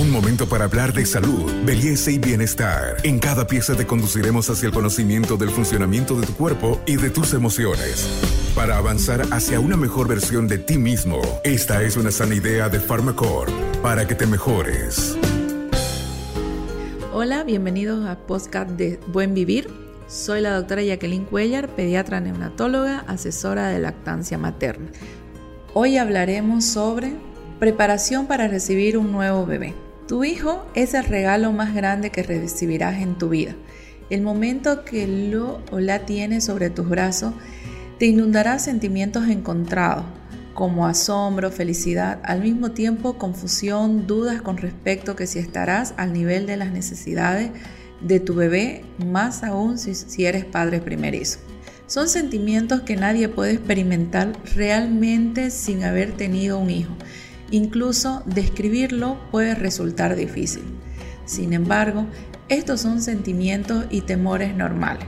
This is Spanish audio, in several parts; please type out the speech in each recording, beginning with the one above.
Un momento para hablar de salud, belleza y bienestar. En cada pieza te conduciremos hacia el conocimiento del funcionamiento de tu cuerpo y de tus emociones. Para avanzar hacia una mejor versión de ti mismo, esta es una sana idea de Pharmacore para que te mejores. Hola, bienvenidos a Podcast de Buen Vivir. Soy la doctora Jacqueline Cuellar, pediatra neonatóloga, asesora de lactancia materna. Hoy hablaremos sobre preparación para recibir un nuevo bebé. Tu hijo es el regalo más grande que recibirás en tu vida. El momento que lo o la tienes sobre tus brazos te inundará sentimientos encontrados, como asombro, felicidad, al mismo tiempo confusión, dudas con respecto que si estarás al nivel de las necesidades de tu bebé, más aún si, si eres padre primerizo. Son sentimientos que nadie puede experimentar realmente sin haber tenido un hijo. Incluso describirlo puede resultar difícil. Sin embargo, estos son sentimientos y temores normales.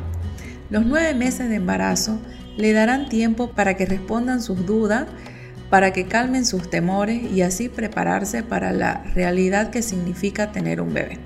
Los nueve meses de embarazo le darán tiempo para que respondan sus dudas, para que calmen sus temores y así prepararse para la realidad que significa tener un bebé.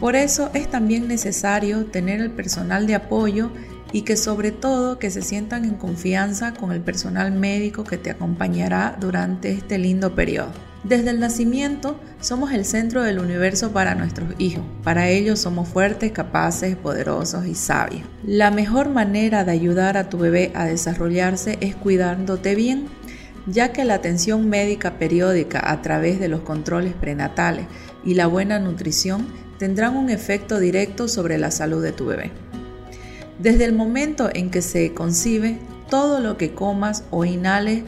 Por eso es también necesario tener el personal de apoyo y que sobre todo que se sientan en confianza con el personal médico que te acompañará durante este lindo periodo. Desde el nacimiento somos el centro del universo para nuestros hijos. Para ellos somos fuertes, capaces, poderosos y sabios. La mejor manera de ayudar a tu bebé a desarrollarse es cuidándote bien, ya que la atención médica periódica a través de los controles prenatales y la buena nutrición tendrán un efecto directo sobre la salud de tu bebé. Desde el momento en que se concibe, todo lo que comas o inhales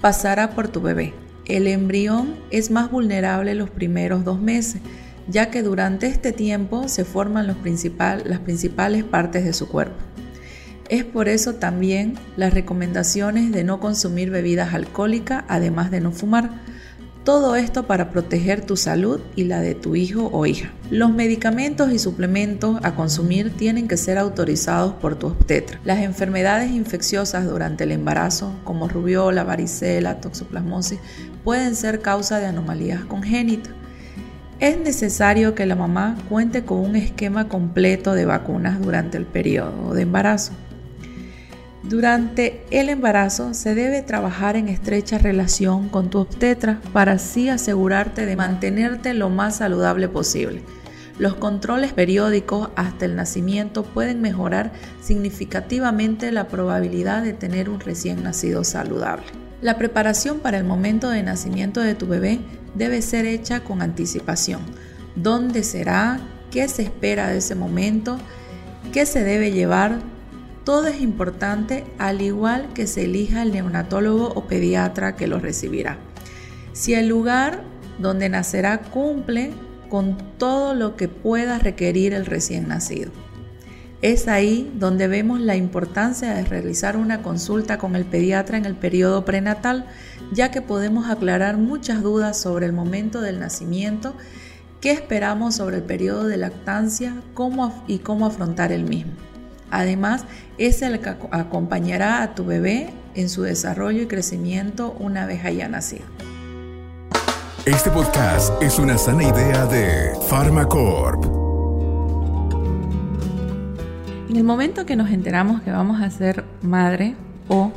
pasará por tu bebé. El embrión es más vulnerable los primeros dos meses, ya que durante este tiempo se forman las principales partes de su cuerpo. Es por eso también las recomendaciones de no consumir bebidas alcohólicas, además de no fumar, todo esto para proteger tu salud y la de tu hijo o hija. Los medicamentos y suplementos a consumir tienen que ser autorizados por tu obstetra. Las enfermedades infecciosas durante el embarazo, como rubiola, varicela, toxoplasmosis, pueden ser causa de anomalías congénitas. Es necesario que la mamá cuente con un esquema completo de vacunas durante el periodo de embarazo. Durante el embarazo se debe trabajar en estrecha relación con tu obstetra para así asegurarte de mantenerte lo más saludable posible. Los controles periódicos hasta el nacimiento pueden mejorar significativamente la probabilidad de tener un recién nacido saludable. La preparación para el momento de nacimiento de tu bebé debe ser hecha con anticipación. ¿Dónde será? ¿Qué se espera de ese momento? ¿Qué se debe llevar? Todo es importante al igual que se elija el neonatólogo o pediatra que lo recibirá. Si el lugar donde nacerá cumple con todo lo que pueda requerir el recién nacido. Es ahí donde vemos la importancia de realizar una consulta con el pediatra en el periodo prenatal, ya que podemos aclarar muchas dudas sobre el momento del nacimiento, qué esperamos sobre el periodo de lactancia cómo, y cómo afrontar el mismo. Además, es el que acompañará a tu bebé en su desarrollo y crecimiento una vez haya nacido. Este podcast es una sana idea de Pharmacorp. En el momento que nos enteramos que vamos a ser madre o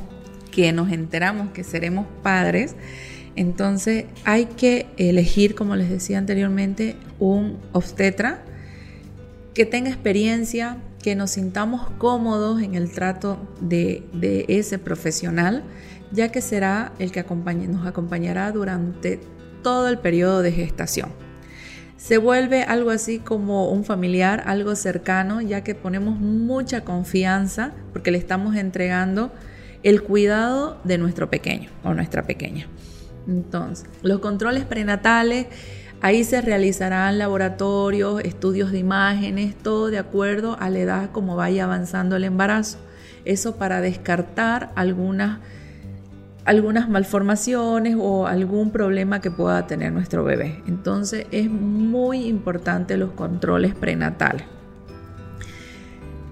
que nos enteramos que seremos padres, entonces hay que elegir, como les decía anteriormente, un obstetra que tenga experiencia, que nos sintamos cómodos en el trato de, ese profesional, ya que será el que nos acompañará durante todo el periodo de gestación. Se vuelve algo así como un familiar, algo cercano, ya que ponemos mucha confianza porque le estamos entregando el cuidado de nuestro pequeño o nuestra pequeña. Entonces, los controles prenatales Ahí se realizarán laboratorios, estudios de imágenes, todo de acuerdo a la edad como vaya avanzando el embarazo. Eso para descartar algunas, malformaciones o algún problema que pueda tener nuestro bebé. Entonces es muy importante los controles prenatales.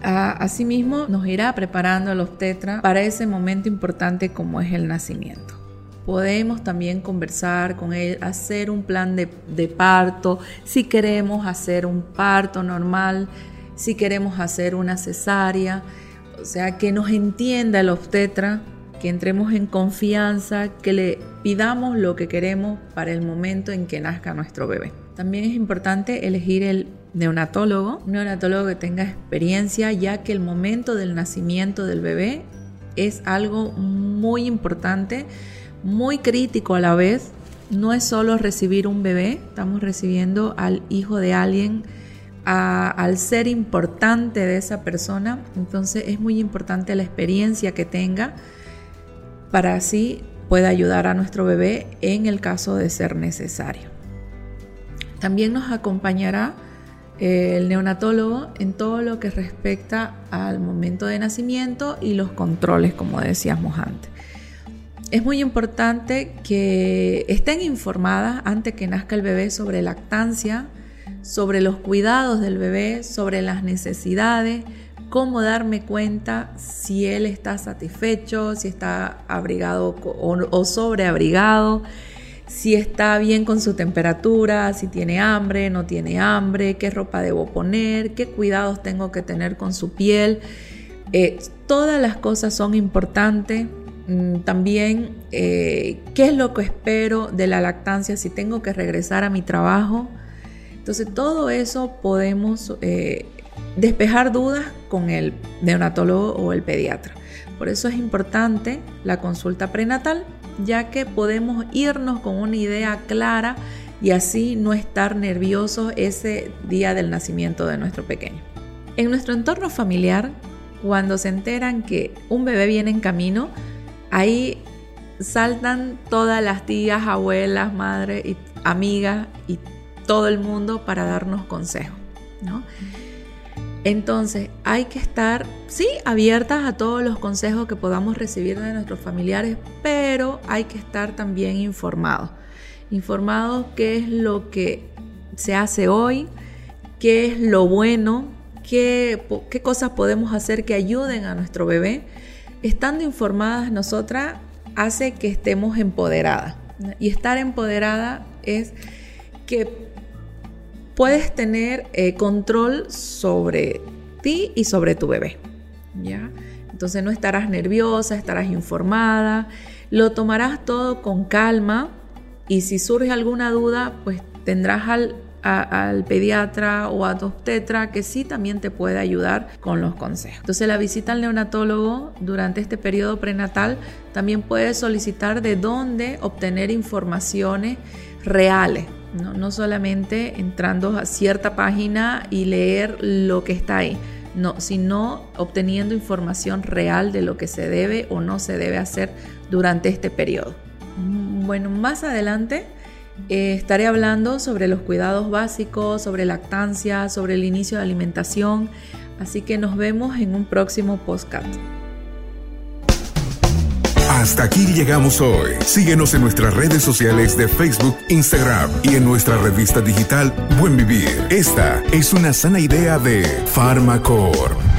Asimismo, nos irá preparando el obstetra para ese momento importante como es el nacimiento. Podemos también conversar con él, hacer un plan de, de, parto, si queremos hacer un parto normal, si queremos hacer una cesárea, o sea, que nos entienda el obstetra, que entremos en confianza, que le pidamos lo que queremos para el momento en que nazca nuestro bebé. También es importante elegir el neonatólogo, un neonatólogo que tenga experiencia, ya que el momento del nacimiento del bebé es algo muy importante, muy crítico a la vez. No es solo recibir un bebé, estamos recibiendo al hijo de alguien, al ser importante de esa persona. Entonces es muy importante la experiencia que tenga para así pueda ayudar a nuestro bebé en el caso de ser necesario. También nos acompañará eh, el neonatólogo en todo lo que respecta al momento de nacimiento y los controles, como decíamos antes. Es muy importante que estén informadas antes que nazca el bebé sobre lactancia, sobre los cuidados del bebé, sobre las necesidades, cómo darme cuenta si él está satisfecho, si está abrigado o, sobreabrigado, si está bien con su temperatura, si tiene hambre, no tiene hambre, qué ropa debo poner, qué cuidados tengo que tener con su piel. Eh, todas las cosas son importantes. Mm, también eh, qué es lo que espero de la lactancia, si tengo que regresar a mi trabajo. Entonces todo eso podemos eh, despejar dudas con el neonatólogo o el pediatra. Por eso es importante la consulta prenatal ya que podemos irnos con una idea clara y así no estar nerviosos ese día del nacimiento de nuestro pequeño. En nuestro entorno familiar, cuando se enteran que un bebé viene en camino, ahí saltan todas las tías, abuelas, madres y amigas y todo el mundo para darnos consejos, ¿no? Entonces hay que estar, sí, abiertas a todos los consejos que podamos recibir de nuestros familiares, pero hay que estar también informados. Informados qué es lo que se hace hoy, qué es lo bueno, qué, qué cosas podemos hacer que ayuden a nuestro bebé. Estando informadas nosotras hace que estemos empoderadas. Y estar empoderada es que puedes tener eh, control sobre ti y sobre tu bebé. ¿ya? Entonces no estarás nerviosa, estarás informada, lo tomarás todo con calma y si surge alguna duda, pues tendrás al, al pediatra o a tu obstetra que sí también te puede ayudar con los consejos. Entonces la visita al neonatólogo durante este periodo prenatal también puedes solicitar de dónde obtener informaciones reales no, solamente entrando a cierta página y leer lo que está ahí, no, sino obteniendo información real de lo que se debe o no se debe hacer durante este periodo. Mm, bueno, más adelante eh, estaré hablando sobre los cuidados básicos, sobre lactancia, sobre el inicio de alimentación, así que nos vemos en un próximo podcast. Hasta aquí llegamos hoy. Síguenos en nuestras redes sociales de Facebook, Instagram y en nuestra revista digital Buen Vivir. Esta es una sana idea de Farmacor.